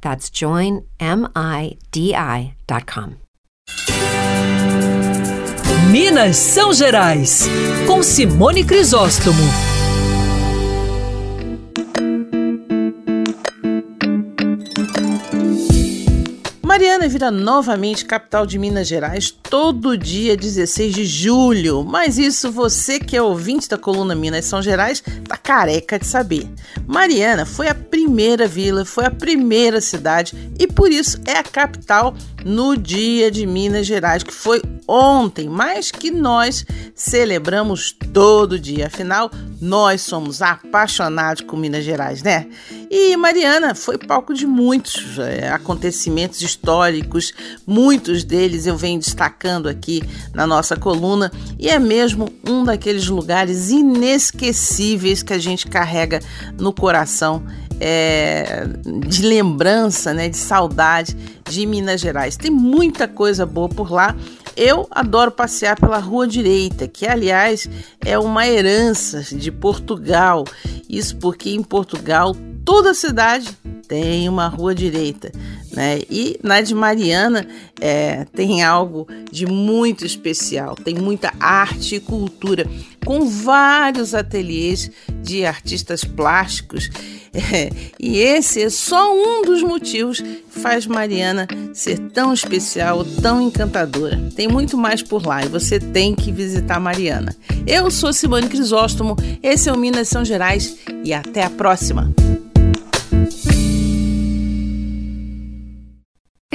That's joinmidi.com. Minas São Gerais, com Simone Crisóstomo. Mariana vira novamente capital de Minas Gerais todo dia 16 de julho. Mas isso você que é ouvinte da coluna Minas São Gerais tá careca de saber. Mariana foi a primeira vila, foi a primeira cidade e por isso é a capital no dia de Minas Gerais, que foi ontem, mas que nós celebramos todo dia. Afinal, nós somos apaixonados com Minas Gerais, né? E Mariana foi palco de muitos é, acontecimentos históricos, muitos deles eu venho destacando aqui na nossa coluna, e é mesmo um daqueles lugares inesquecíveis que a gente carrega no coração é, de lembrança, né, de saudade de Minas Gerais. Tem muita coisa boa por lá. Eu adoro passear pela Rua Direita, que aliás é uma herança de Portugal. Isso porque em Portugal toda cidade tem uma rua direita, né? E na de Mariana é, tem algo de muito especial, tem muita arte e cultura, com vários ateliês de artistas plásticos. É, e esse é só um dos motivos que faz Mariana ser tão especial, tão encantadora. Tem muito mais por lá e você tem que visitar Mariana. Eu sou Simone Crisóstomo, esse é o Minas São Gerais e até a próxima!